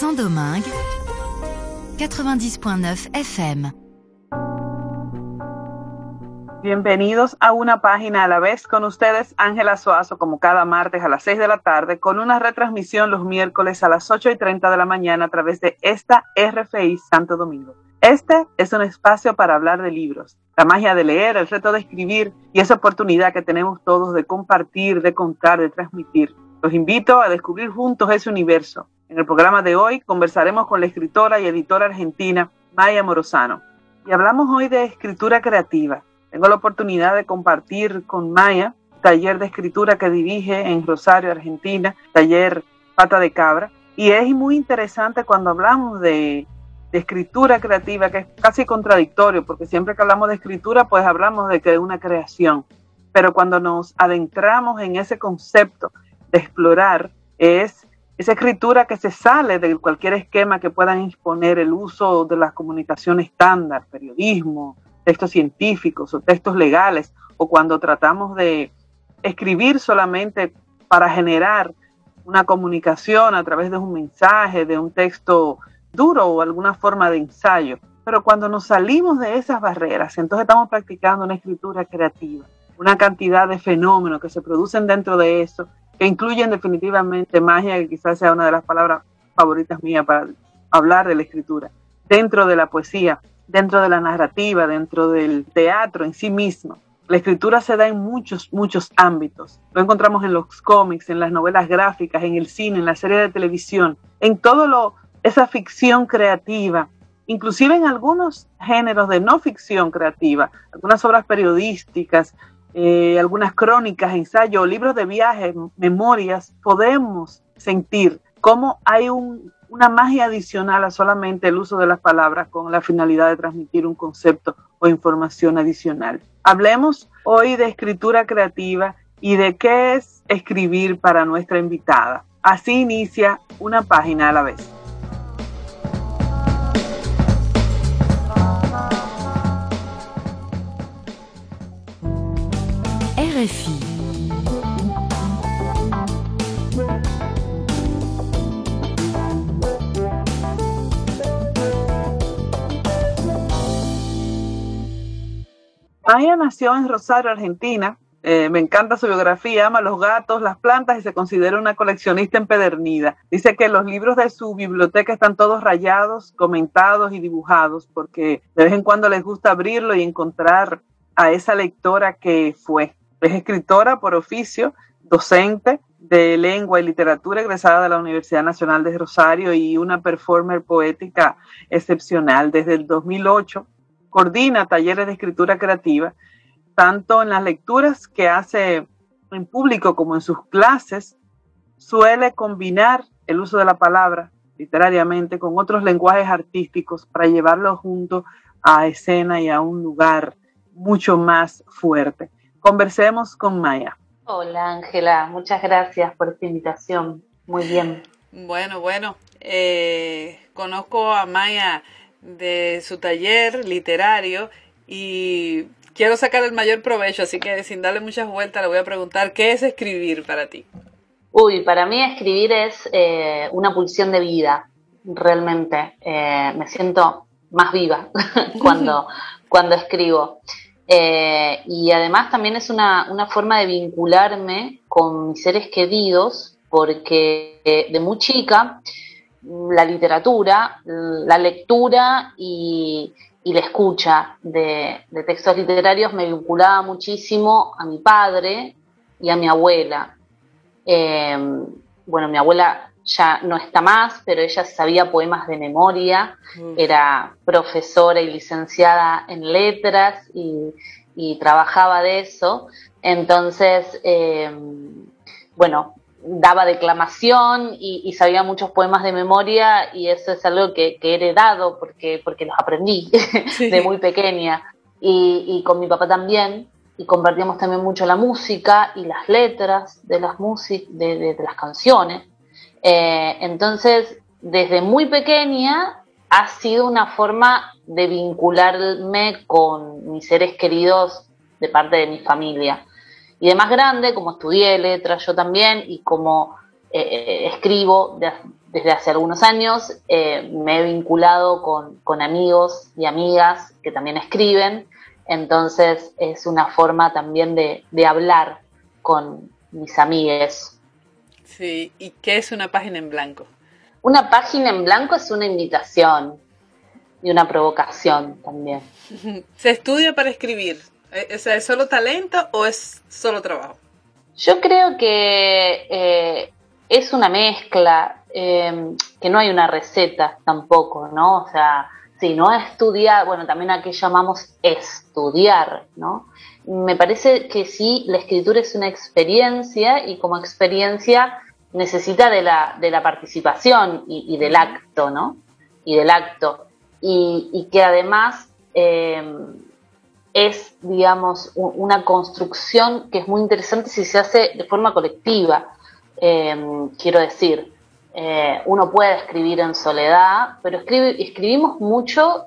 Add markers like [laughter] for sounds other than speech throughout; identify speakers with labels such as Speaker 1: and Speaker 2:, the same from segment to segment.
Speaker 1: Saint-Domingue, 90.9 FM.
Speaker 2: Bienvenidos a una página a la vez con ustedes, Ángela Suazo, como cada martes a las 6 de la tarde, con una retransmisión los miércoles a las 8 y 30 de la mañana a través de esta RFI Santo Domingo. Este es un espacio para hablar de libros, la magia de leer, el reto de escribir y esa oportunidad que tenemos todos de compartir, de contar, de transmitir. Los invito a descubrir juntos ese universo. En el programa de hoy conversaremos con la escritora y editora argentina Maya Morozano y hablamos hoy de escritura creativa tengo la oportunidad de compartir con Maya, taller de escritura que dirige en Rosario, Argentina, taller Pata de Cabra. Y es muy interesante cuando hablamos de, escritura creativa, que es casi contradictorio, porque siempre que hablamos de escritura, pues hablamos de que es una creación. Pero cuando nos adentramos en ese concepto de explorar, es esa escritura que se sale de cualquier esquema que puedan exponer el uso de la comunicación estándar, periodismo, textos científicos o textos legales, o cuando tratamos de escribir solamente para generar una comunicación a través de un mensaje, de un texto duro o alguna forma de ensayo. Pero cuando nos salimos de esas barreras, entonces estamos practicando una escritura creativa, una cantidad de fenómenos que se producen dentro de eso, que incluyen definitivamente magia, que quizás sea una de las palabras favoritas mías para hablar de la escritura, dentro de la poesía, dentro de la narrativa, dentro del teatro en sí mismo. La escritura se da en muchos, muchos ámbitos. Lo encontramos en los cómics, en las novelas gráficas, en el cine, en la serie de televisión, en todo lo, esa ficción creativa, inclusive en algunos géneros de no ficción creativa, algunas obras periodísticas, eh, algunas crónicas, ensayos, libros de viajes, memorias, podemos sentir cómo hay un, una magia adicional a solamente el uso de las palabras con la finalidad de transmitir un concepto o información adicional. Hablemos hoy de escritura creativa y de qué es escribir para nuestra invitada. Así inicia una página a la vez.
Speaker 1: RFI
Speaker 2: Maya nació en Rosario, Argentina. Eh, me encanta su biografía, ama los gatos, las plantas y se considera una coleccionista empedernida. Dice que los libros de su biblioteca están todos rayados, comentados y dibujados porque de vez en cuando les gusta abrirlo y encontrar a esa lectora que fue. Es escritora por oficio, docente de lengua y literatura egresada de la Universidad Nacional de Rosario y una performer poética excepcional. Desde el 2008 coordina talleres de escritura creativa, tanto en las lecturas que hace en público como en sus clases, suele combinar el uso de la palabra literariamente con otros lenguajes artísticos para llevarlo junto a escena y a un lugar mucho más fuerte. Conversemos con Maya.
Speaker 3: Hola Ángela, muchas gracias por esta invitación. Muy bien.
Speaker 2: Bueno, bueno, eh, conozco a Maya de su taller literario y quiero sacar el mayor provecho, así que sin darle muchas vueltas le voy a preguntar, ¿qué es escribir para ti?
Speaker 3: Uy, para mí escribir es eh, una pulsión de vida, realmente. Eh, me siento más viva [laughs] cuando, [laughs] cuando escribo. Eh, y además también es una, una, forma de vincularme con mis seres queridos, porque de muy chica la literatura, la lectura y, la escucha de, textos literarios me vinculaba muchísimo a mi padre y a mi abuela. Em, bueno, mi abuela ya no está más, pero ella sabía poemas de memoria, mm. era profesora y licenciada en letras y, trabajaba de eso. Entonces, em, bueno, daba declamación y, sabía muchos poemas de memoria y eso es algo que, he heredado porque, porque los aprendí [laughs] de muy pequeña. Y, con mi papá también, y compartíamos también mucho la música y las letras de las, de, de, las canciones. Eh, entonces, desde muy pequeña ha sido una forma de vincularme con mis seres queridos de parte de mi familia. Y de más grande, como estudié letras yo también y como eh, eh, escribo desde hace algunos años me he vinculado con, amigos y amigas que también escriben, entonces es una forma también de, de hablar con mis amigues.
Speaker 2: Sí, ¿y qué es una página en blanco?
Speaker 3: Una página en blanco es una invitación y una provocación también. [laughs]
Speaker 2: ¿Se estudia para escribir? ¿Es, ¿Es solo talento o es solo trabajo?
Speaker 3: Yo creo que eh, es una mezcla, eh, que no hay una receta tampoco, ¿no? O sea, si no estudiar, bueno, también aquí llamamos estudiar, ¿no? Me parece que sí, la escritura es una experiencia y como experiencia necesita de la, de la participación y, del acto, ¿no? Y del acto. Y, que además eh, es, digamos, una construcción que es muy interesante si se hace de forma colectiva. Eh, quiero decir, eh, uno puede escribir en soledad, pero escribimos mucho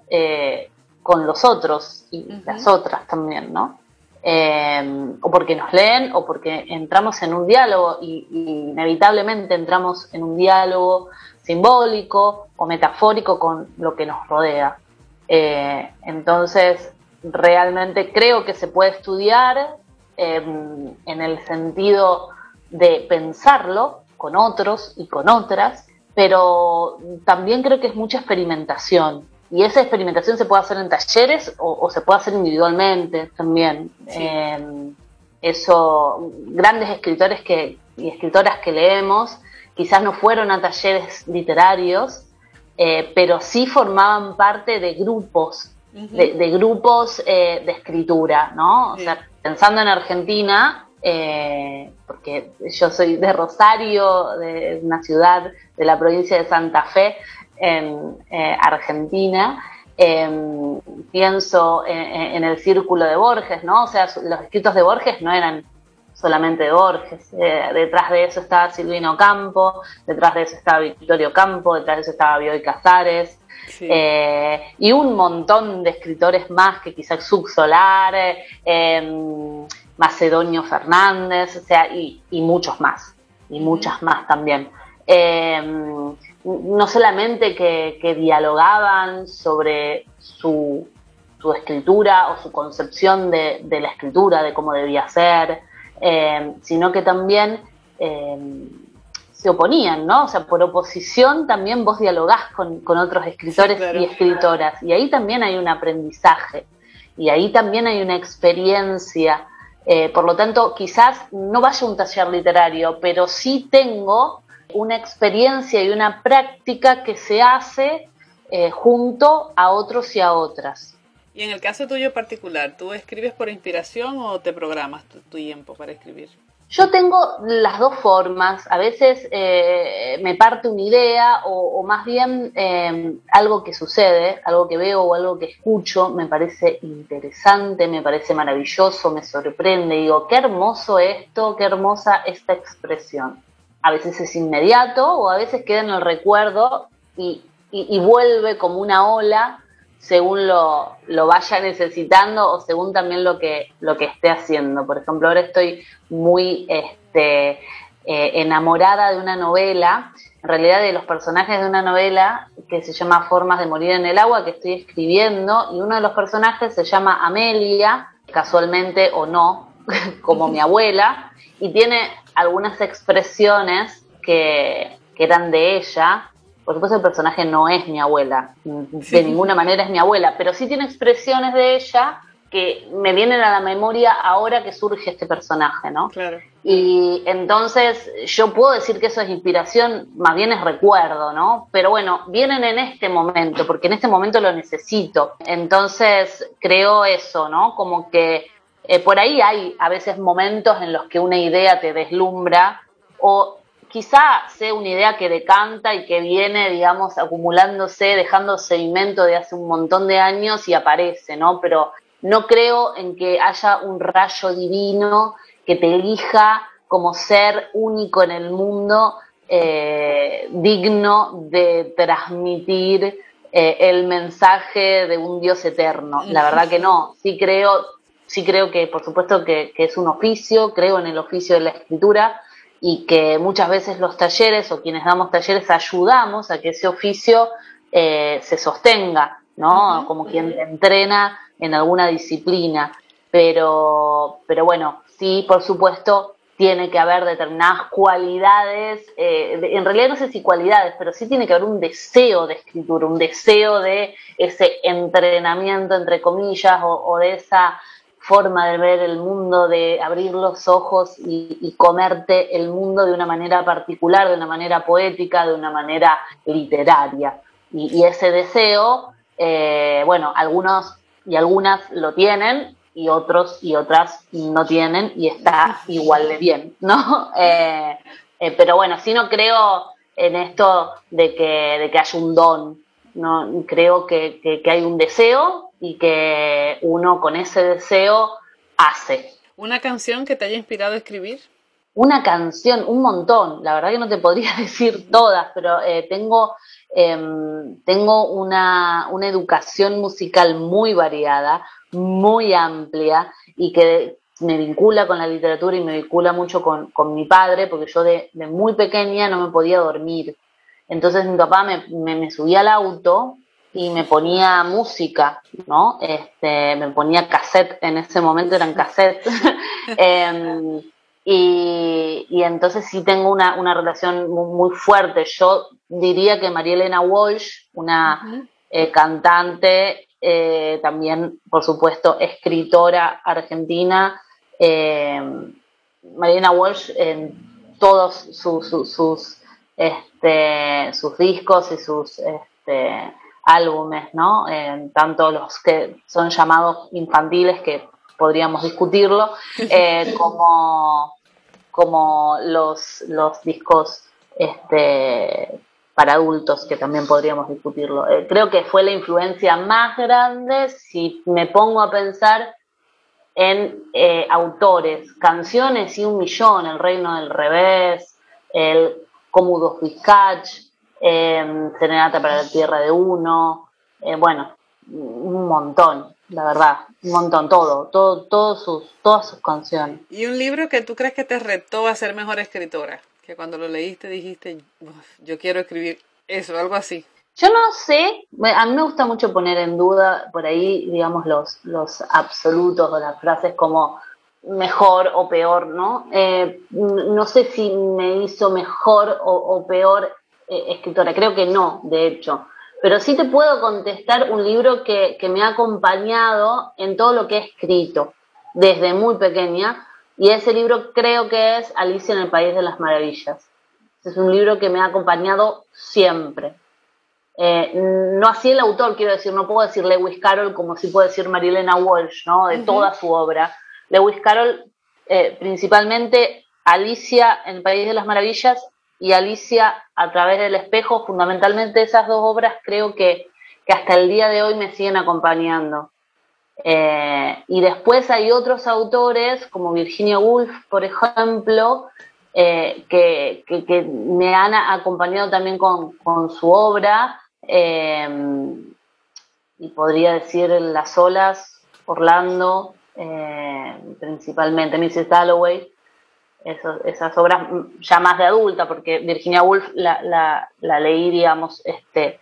Speaker 3: con los otros y las otras también, ¿no? O porque nos leen o porque entramos en un diálogo y, inevitablemente entramos en un diálogo simbólico o metafórico con lo que nos rodea. entonces, realmente creo que se puede estudiar em, en el sentido de pensarlo con otros y con otras, pero también creo que es mucha experimentación. Y esa experimentación se puede hacer en talleres o, se puede hacer individualmente también. Em, eso, grandes escritores que, y escritoras que leemos quizás no fueron a talleres literarios, eh, pero sí formaban parte de grupos de, grupos eh, de escritura, ¿no? O sea, pensando en Argentina, eh, porque yo soy de Rosario, de una ciudad de la provincia de Santa Fe, en eh, Argentina, em, pienso en, el círculo de Borges, ¿no? O sea, los escritos de Borges no eran solamente de Borges, detrás de eso estaba Silvino Campo, detrás de eso estaba Victorio Campo, detrás de eso estaba Bioy Casares, eh, y un montón de escritores más que quizás Subsolar, eh, Macedonio Fernández, o sea, y, muchos más, y muchas más también. Em, no solamente que, dialogaban sobre su, escritura o su concepción de, la escritura, de cómo debía ser, em, sino que también em, se oponían, ¿no? O sea, por oposición también vos dialogás con, otros escritores y escritoras. Y ahí también hay un aprendizaje. Y ahí también hay una experiencia. Eh, por lo tanto, quizás no vaya a un taller literario, pero sí tengo una experiencia y una práctica que se hace eh, junto a otros y a otras.
Speaker 2: Y en el caso tuyo particular, ¿tú escribes por inspiración o te programas tu tiempo para escribir?
Speaker 3: Yo tengo las dos formas. A veces eh, me parte una idea o, más bien em, algo que sucede, algo que veo o algo que escucho, me parece interesante, me parece maravilloso, me sorprende. Digo, qué hermoso esto, qué hermosa esta expresión. A veces es inmediato o a veces queda en el recuerdo y, y vuelve como una ola según lo, lo, vaya necesitando o según también lo que, lo que esté haciendo. Por ejemplo, ahora estoy muy este, eh, enamorada de una novela, en realidad de los personajes de una novela que se llama Formas de Morir en el Agua, que estoy escribiendo, y uno de los personajes se llama Amelia, casualmente o no, [laughs] como mi abuela, y tiene algunas expresiones que, que eran de ella, por supuesto el personaje no es mi abuela, de ninguna manera es mi abuela, pero sí tiene expresiones de ella que me vienen a la memoria ahora que surge este personaje, ¿no?
Speaker 2: Claro.
Speaker 3: Y entonces yo puedo decir que eso es inspiración, más bien es recuerdo, ¿no? Pero bueno, vienen en este momento, porque en este momento lo necesito. Entonces creo eso, ¿no? Como que eh, por ahí hay a veces momentos en los que una idea te deslumbra o quizá sea una idea que decanta y que viene, digamos, acumulándose, dejando sedimento de hace un montón de años y aparece, ¿no? Pero no creo en que haya un rayo divino que te elija como ser único en el mundo, eh, digno de transmitir eh, el mensaje de un Dios eterno. La verdad que no. Sí creo, sí creo que, por supuesto, que es un oficio, creo en el oficio de la escritura, y que muchas veces los talleres o quienes damos talleres ayudamos a que ese oficio eh, se sostenga, ¿no? Como quien entrena en alguna disciplina. Pero, pero bueno, sí, por supuesto, tiene que haber determinadas cualidades, eh, en realidad no sé si cualidades, pero sí tiene que haber un deseo de escritura, un deseo de ese entrenamiento, entre comillas, o, de esa forma de ver el mundo, de abrir los ojos y, comerte el mundo de una manera particular, de una manera poética, de una manera literaria. Y, ese deseo, eh, bueno, algunos y algunas lo tienen, y otros y otras no tienen y está igual de bien, ¿no? [laughs] Eh, eh, pero bueno, sí no creo en esto de que, de que haya un don, no creo que, que, hay un deseo y que uno con ese deseo hace.
Speaker 2: ¿Una canción que te haya inspirado a escribir?
Speaker 3: Una canción, un montón. La verdad que no te podría [laughs] decir todas, pero eh, tengo, em, tengo una, una educación musical muy variada, muy amplia y que me vincula con la literatura y me vincula mucho con, mi padre, porque yo de, muy pequeña no me podía dormir. Entonces mi papá me, me, subía al auto y me ponía música, ¿no? Este, me ponía cassette, en ese momento eran cassette. [laughs] Em, y, y, entonces sí tengo una, una relación muy, fuerte. Yo diría que María Elena Walsh, una eh, cantante eh, también, por supuesto, escritora argentina. Eh, Marina Walsh en todos sus, sus, este, sus discos y sus este, álbumes, ¿no? tanto los que son llamados infantiles, que podríamos discutirlo, [laughs] eh, como, como los, los discos este, para adultos, que también podríamos discutirlo. Eh, creo que fue la influencia más grande si me pongo a pensar en eh, autores, canciones y un millón, El Reino del Revés, el Cómodo Fiscach, eh, Serenata para la Tierra de Uno, eh, bueno, un montón, la verdad, un montón, todo, todo, sus, todas sus canciones.
Speaker 2: ¿Y un libro que tú crees que te retó a ser mejor escritora? que cuando lo leíste dijiste, yo quiero escribir eso, algo así?
Speaker 3: Yo no sé, a mí me gusta mucho poner en duda por ahí, digamos, los, los absolutos o las frases como mejor o peor, ¿no? Eh, no sé si me hizo mejor o, peor eh, escritora, creo que no, de hecho. Pero sí te puedo contestar un libro que, que me ha acompañado en todo lo que he escrito, desde muy pequeña, y ese libro creo que es Alicia en el País de las Maravillas. Es un libro que me ha acompañado siempre. Eh, no así el autor, quiero decir, no puedo decir Lewis Carroll como si puedo decir Marilena Walsh, ¿no? De toda su obra. Lewis Carroll, eh, principalmente Alicia en el País de las Maravillas y Alicia a través del espejo, fundamentalmente esas dos obras creo que, que hasta el día de hoy me siguen acompañando. Eh, y después hay otros autores, como Virginia Woolf, por ejemplo, eh, que, me han acompañado también con, su obra. Eh, y podría decir Las olas, Orlando, principalmente Mrs. Dalloway. Esas obras ya más de adulta, porque Virginia Woolf la, la leí, digamos, este,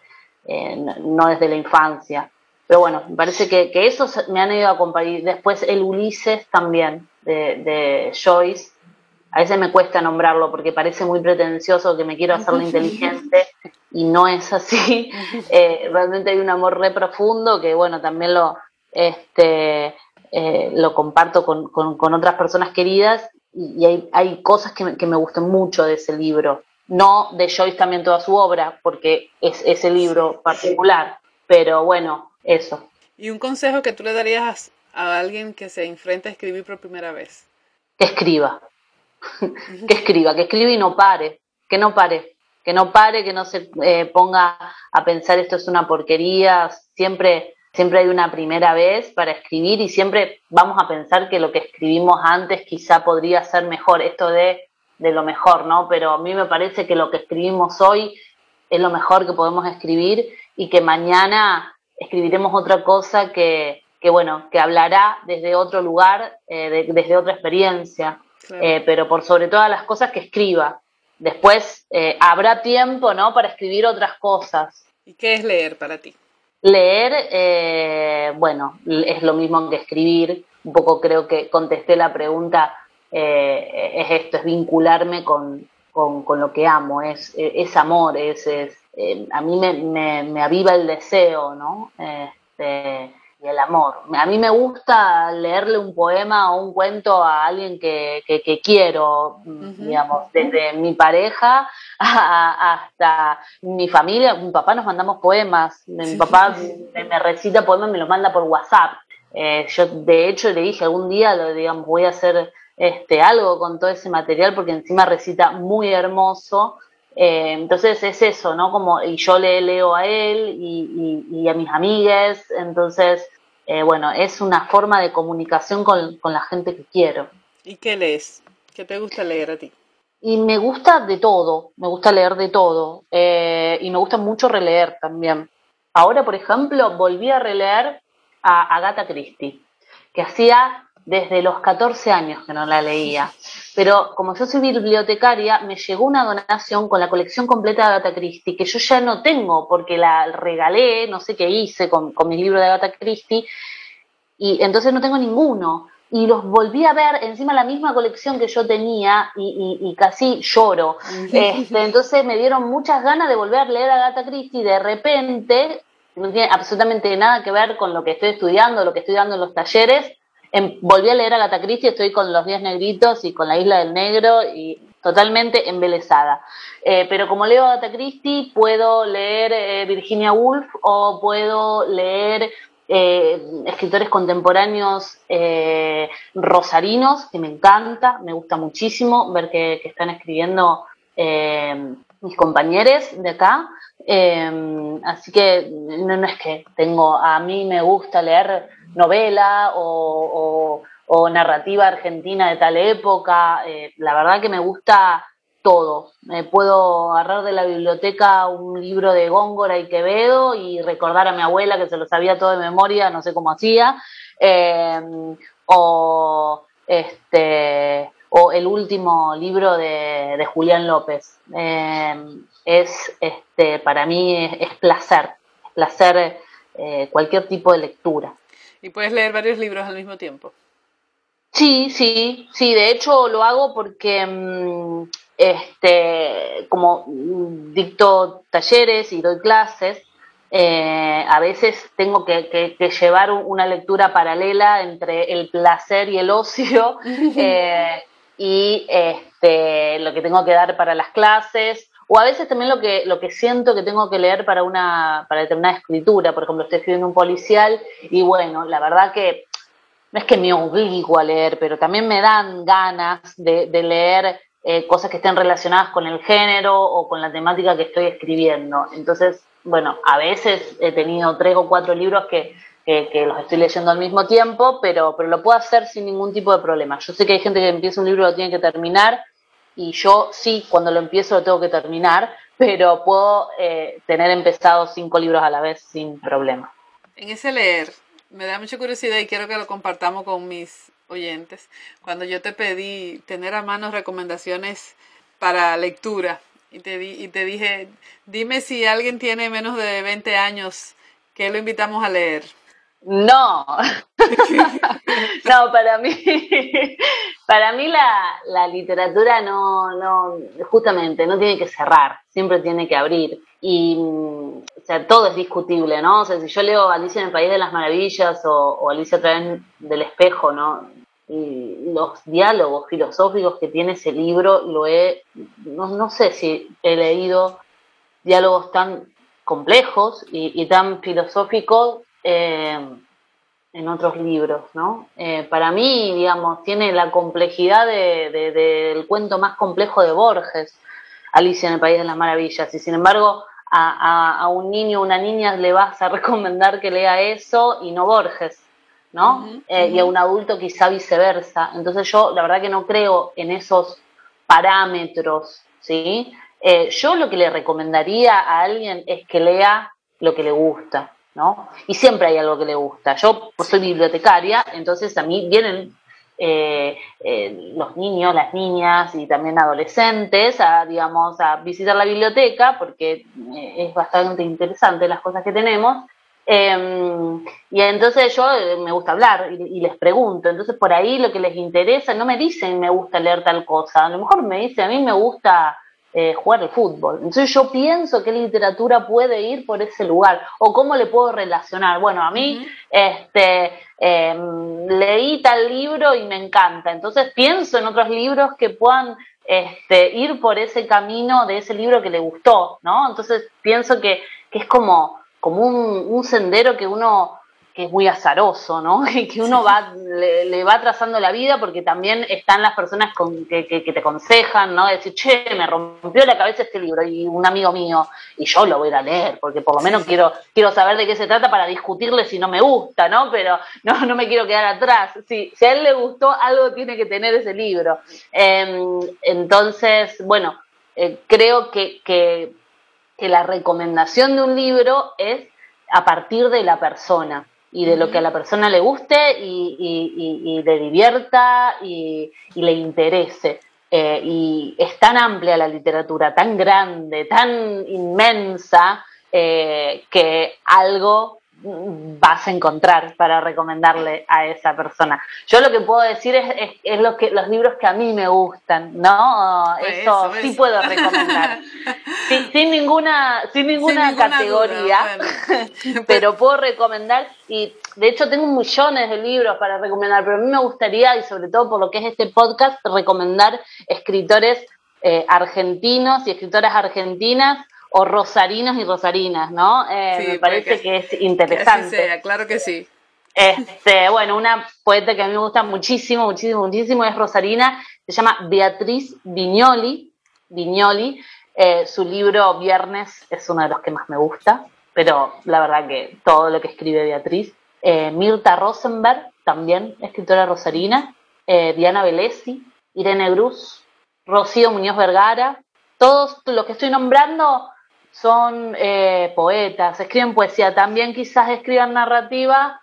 Speaker 3: no desde la infancia. Pero bueno, me parece que, que esos me han ido a acompañar. Después el Ulises también, de, Joyce. A veces me cuesta nombrarlo porque parece muy pretencioso que me quiero hacerlo [laughs] inteligente y no es así. [laughs] Eh, realmente hay un amor re profundo que, bueno, también lo, este, eh, lo comparto con, con, otras personas queridas y, hay, hay, cosas que me, que me gustan mucho de ese libro. No de Joyce también toda su obra, porque es ese libro particular, pero bueno, eso.
Speaker 2: ¿Y un consejo que tú le darías a alguien que se enfrenta a escribir por primera vez?
Speaker 3: Que escriba. [laughs] que escriba, que escriba y no pare. Que no pare. Que no pare, que no se eh, ponga a pensar esto es una porquería. Siempre, siempre hay una primera vez para escribir y siempre vamos a pensar que lo que escribimos antes quizá podría ser mejor. Esto de, de lo mejor, ¿no? Pero a mí me parece que lo que escribimos hoy es lo mejor que podemos escribir y que mañana escribiremos otra cosa que, que bueno, que hablará desde otro lugar, eh, desde otra experiencia. eh, pero por sobre todas las cosas que escriba. Después eh, habrá tiempo, ¿no? Para escribir otras cosas.
Speaker 2: ¿Y qué es leer para ti?
Speaker 3: Leer, eh, bueno, es lo mismo que escribir. Un poco creo que contesté la pregunta, es esto, es vincularme con, con, lo que amo, es, es amor, es, es a mí me, me, me, aviva el deseo, ¿no? Este, y el amor. A mí me gusta leerle un poema o un cuento a alguien que, que, quiero, digamos, desde mi pareja [laughs] hasta mi familia. Mi papá nos mandamos poemas, mi papá me, recita poemas, me los manda por WhatsApp. Eh, yo de hecho le dije algún día, lo, digamos, voy a hacer este, algo con todo ese material porque encima recita muy hermoso. Eh, entonces es eso, ¿no? Como, y yo le leo a él y, y, a mis amigas, entonces, eh, bueno, es una forma de comunicación con, con, la gente que quiero.
Speaker 2: ¿Y qué lees? ¿Qué te gusta leer a ti?
Speaker 3: Y me gusta de todo, me gusta leer de todo, eh, y me gusta mucho releer también. Ahora, por ejemplo, volví a releer a Agatha Christie, que hacía desde los 14 años que no la leía. Pero como yo soy bibliotecaria, me llegó una donación con la colección completa de Agatha Christie, que yo ya no tengo porque la regalé, no sé qué hice con, con mis libros de Agatha Christie, y entonces no tengo ninguno. Y los volví a ver encima la misma colección que yo tenía y, casi lloro. Este, entonces me dieron muchas ganas de volver a leer a Agatha Christie. De repente, no tiene absolutamente nada que ver con lo que estoy estudiando, lo que estoy dando en los talleres, Em, volví a leer a Agatha Christie, estoy con Los Días Negritos y con La Isla del Negro y totalmente embelesada. Eh, pero como leo Agatha Christie, puedo leer eh, Virginia Woolf o puedo leer eh, escritores contemporáneos rosarinos, que me encanta, me gusta muchísimo ver que, están escribiendo mis compañeros de acá. Así que no, no es que tengo, a mí me gusta leer novela o, narrativa argentina de tal época. Eh, la verdad que me gusta todo. Me puedo agarrar de la biblioteca un libro de Góngora y Quevedo y recordar a mi abuela que se lo sabía todo de memoria, no sé cómo hacía. Em, o este o el último libro de, Julián López. Em, es este para mí es, placer, placer eh, cualquier tipo de lectura.
Speaker 2: ¿Y puedes leer varios libros al mismo tiempo?
Speaker 3: Sí, sí, sí, de hecho lo hago porque mm, este, como dicto talleres y doy clases, eh, a veces tengo que, llevar una lectura paralela entre el placer y el ocio [laughs] eh, y este, lo que tengo que dar para las clases o a veces también lo que, lo que siento que tengo que leer para una para determinada escritura. Por ejemplo, estoy escribiendo un policial y bueno, la verdad que no es que me obligo a leer, pero también me dan ganas de, leer eh, cosas que estén relacionadas con el género o con la temática que estoy escribiendo. Entonces, bueno, a veces he tenido tres o cuatro libros que, que, los estoy leyendo al mismo tiempo, pero, pero lo puedo hacer sin ningún tipo de problema. Yo sé que hay gente que empieza un libro y lo tiene que terminar y yo sí, cuando lo empiezo lo tengo que terminar, pero puedo eh, tener empezado cinco libros a la vez sin problema.
Speaker 2: En ese leer, me da mucha curiosidad y quiero que lo compartamos con mis oyentes. Cuando yo te pedí tener a mano recomendaciones para lectura y te, di, y te dije, dime si alguien tiene menos de 20 años, que lo invitamos a leer.
Speaker 3: No, [laughs] no, para mí, [laughs] para mí la, literatura no, no, justamente, no tiene que cerrar, siempre tiene que abrir. Y, o sea, todo es discutible, ¿no? O sea, si yo leo Alicia en el País de las Maravillas o, Alicia a través del espejo, ¿no? Y los diálogos filosóficos que tiene ese libro, lo he, no, no sé si he leído diálogos tan complejos y, y tan filosóficos eh, en otros libros, ¿no? Eh, para mí, digamos, tiene la complejidad del cuento más complejo de Borges, Alicia en el País de las Maravillas, y sin embargo a, un niño o una niña le vas a [laughs] recomendar que lea eso y no Borges, ¿no? Eh, y a un adulto quizá viceversa. Entonces yo la verdad que no creo en esos parámetros, ¿sí? yo lo que le recomendaría a alguien es que lea lo que le gusta, ¿no? Y siempre hay algo que le gusta. Yo pues, soy bibliotecaria, entonces a mí vienen eh, eh, los niños, las niñas y también adolescentes a, digamos, a visitar la biblioteca porque eh, es bastante interesante las cosas que tenemos. Em, y entonces yo me gusta hablar y, y, les pregunto, entonces por ahí lo que les interesa, no me dicen me gusta leer tal cosa, a lo mejor me dicen a mí me gusta eh, jugar el fútbol. Entonces yo pienso que literatura puede ir por ese lugar o cómo le puedo relacionar. Bueno, a mí este, em, leí tal libro y me encanta, entonces pienso en otros libros que puedan este, ir por ese camino de ese libro que le gustó, ¿no? Entonces pienso que, que es como, como un, un sendero que uno que es muy azaroso, ¿no? [laughs] Y que uno va, le, va trazando la vida porque también están las personas con, que, que, te aconsejan, ¿no? Decir, che, me rompió la cabeza este libro y un amigo mío, y yo lo voy a ir a leer porque por lo menos quiero, quiero saber de qué se trata para discutirle si no me gusta, ¿no? Pero no, no me quiero quedar atrás. Si, si a él le gustó, algo tiene que tener ese libro. Eh, entonces, bueno, eh, creo que, que, que la recomendación de un libro es a partir de la persona y de lo que a la persona le guste y, y, y, le divierta y, le interese. Eh, y es tan amplia la literatura, tan grande, tan inmensa, eh, que algo vas a encontrar para recomendarle a esa persona. Yo lo que puedo decir es, es, lo que los libros que a mí me gustan, ¿no? Pues eso, sí puedo recomendar. [laughs] sin, sin, ninguna, sin ninguna, sin ninguna categoría, bueno. [laughs] pero puedo recomendar y de hecho tengo millones de libros para recomendar, pero a mí me gustaría, y sobre todo por lo que es este podcast, recomendar escritores eh, argentinos y escritoras argentinas o rosarinos y rosarinas, ¿no? Eh, sí, me parece que, que, es interesante.
Speaker 4: Que sea, claro que sí.
Speaker 3: Este, bueno, una poeta que a mí me gusta muchísimo, muchísimo, muchísimo es Rosarina, se llama Beatriz Viñoli, Viñoli. Eh, su libro Viernes es uno de los que más me gusta, pero la verdad que todo lo que escribe Beatriz. Eh, Mirta Rosenberg, también escritora rosarina. Eh, Diana Velesi, Irene Gruz, Rocío Muñoz Vergara. Todos los que estoy nombrando son eh, poetas, escriben poesía, también quizás escriban narrativa,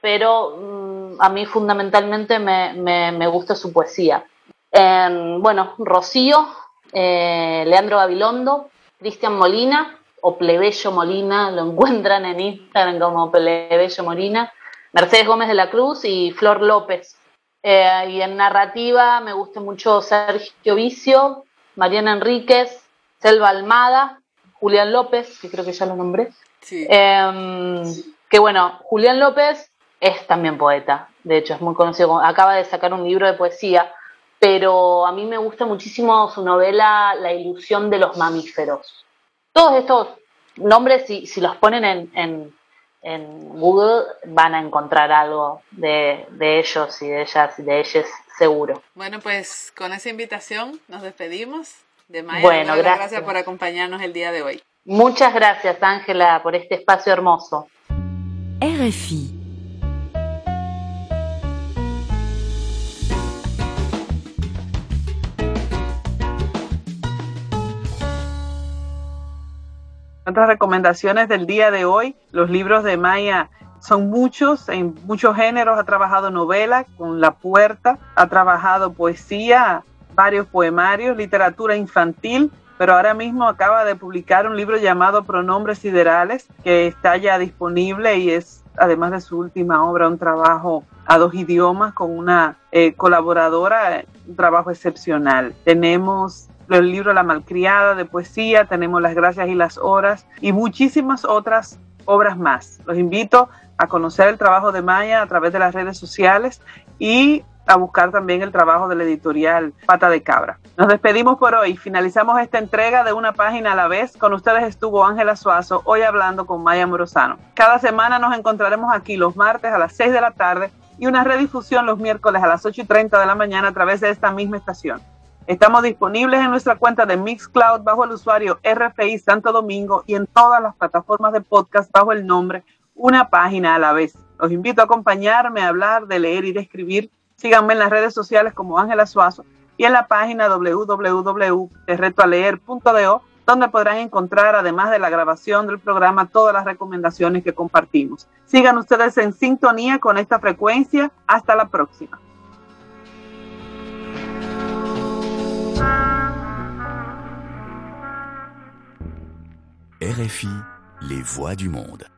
Speaker 3: pero mmm, a mí fundamentalmente me, me, me, gusta su poesía. Eh, bueno, Rocío, eh, Leandro Gabilondo, Cristian Molina o Plebeyo Molina, [laughs] lo encuentran en Instagram como Plebeyo Molina, Mercedes Gómez de la Cruz y Flor López. Eh, y en narrativa me gusta mucho Sergio Vicio, Mariana Enríquez, Selva Almada, Julián López, que creo que ya lo nombré.
Speaker 4: Sí.
Speaker 3: Eh, que bueno, Julián López es también poeta, de hecho es muy conocido, acaba de sacar un libro de poesía, pero a mí me gusta muchísimo su novela La ilusión de los mamíferos. Todos estos nombres, si, si los ponen en, en, en, Google, van a encontrar algo de, de ellos y de ellas y de ellas seguro.
Speaker 4: Bueno, pues con esa invitación nos despedimos de Maya.
Speaker 3: Bueno, gracias.
Speaker 4: gracias por acompañarnos el día de hoy.
Speaker 3: Muchas gracias, Ángela, por este espacio hermoso.
Speaker 1: RFI.
Speaker 2: Otras recomendaciones del día de hoy, los libros de Maya son muchos, en muchos géneros, ha trabajado novela con La Puerta, ha trabajado poesía, varios poemarios, literatura infantil, pero ahora mismo acaba de publicar un libro llamado Pronombres Siderales, que está ya disponible y es, además de su última obra, un trabajo a dos idiomas con una eh, colaboradora, un trabajo excepcional. Tenemos el libro La Malcriada de poesía, tenemos Las Gracias y las Horas y muchísimas otras obras más. Los invito a conocer el trabajo de Maya a través de las redes sociales y a buscar también el trabajo del editorial Pata de Cabra. Nos despedimos por hoy. Finalizamos esta entrega de una página a la vez. Con ustedes estuvo Ángela Suazo, hoy hablando con Maya Morosano. Cada semana nos encontraremos aquí los martes a las 6 de la tarde y una redifusión los miércoles a las 8 y 30 de la mañana a través de esta misma estación. Estamos disponibles en nuestra cuenta de Mixcloud bajo el usuario RFI Santo Domingo y en todas las plataformas de podcast bajo el nombre Una página a la vez. Los invito a acompañarme a hablar de leer y de escribir. Síganme en las redes sociales como Ángela Suazo y en la página www.retoaleer.do, donde podrán encontrar, además de la grabación del programa, todas las recomendaciones que compartimos. Sigan ustedes en sintonía con esta frecuencia. Hasta la próxima.
Speaker 5: RFI, les voix du monde.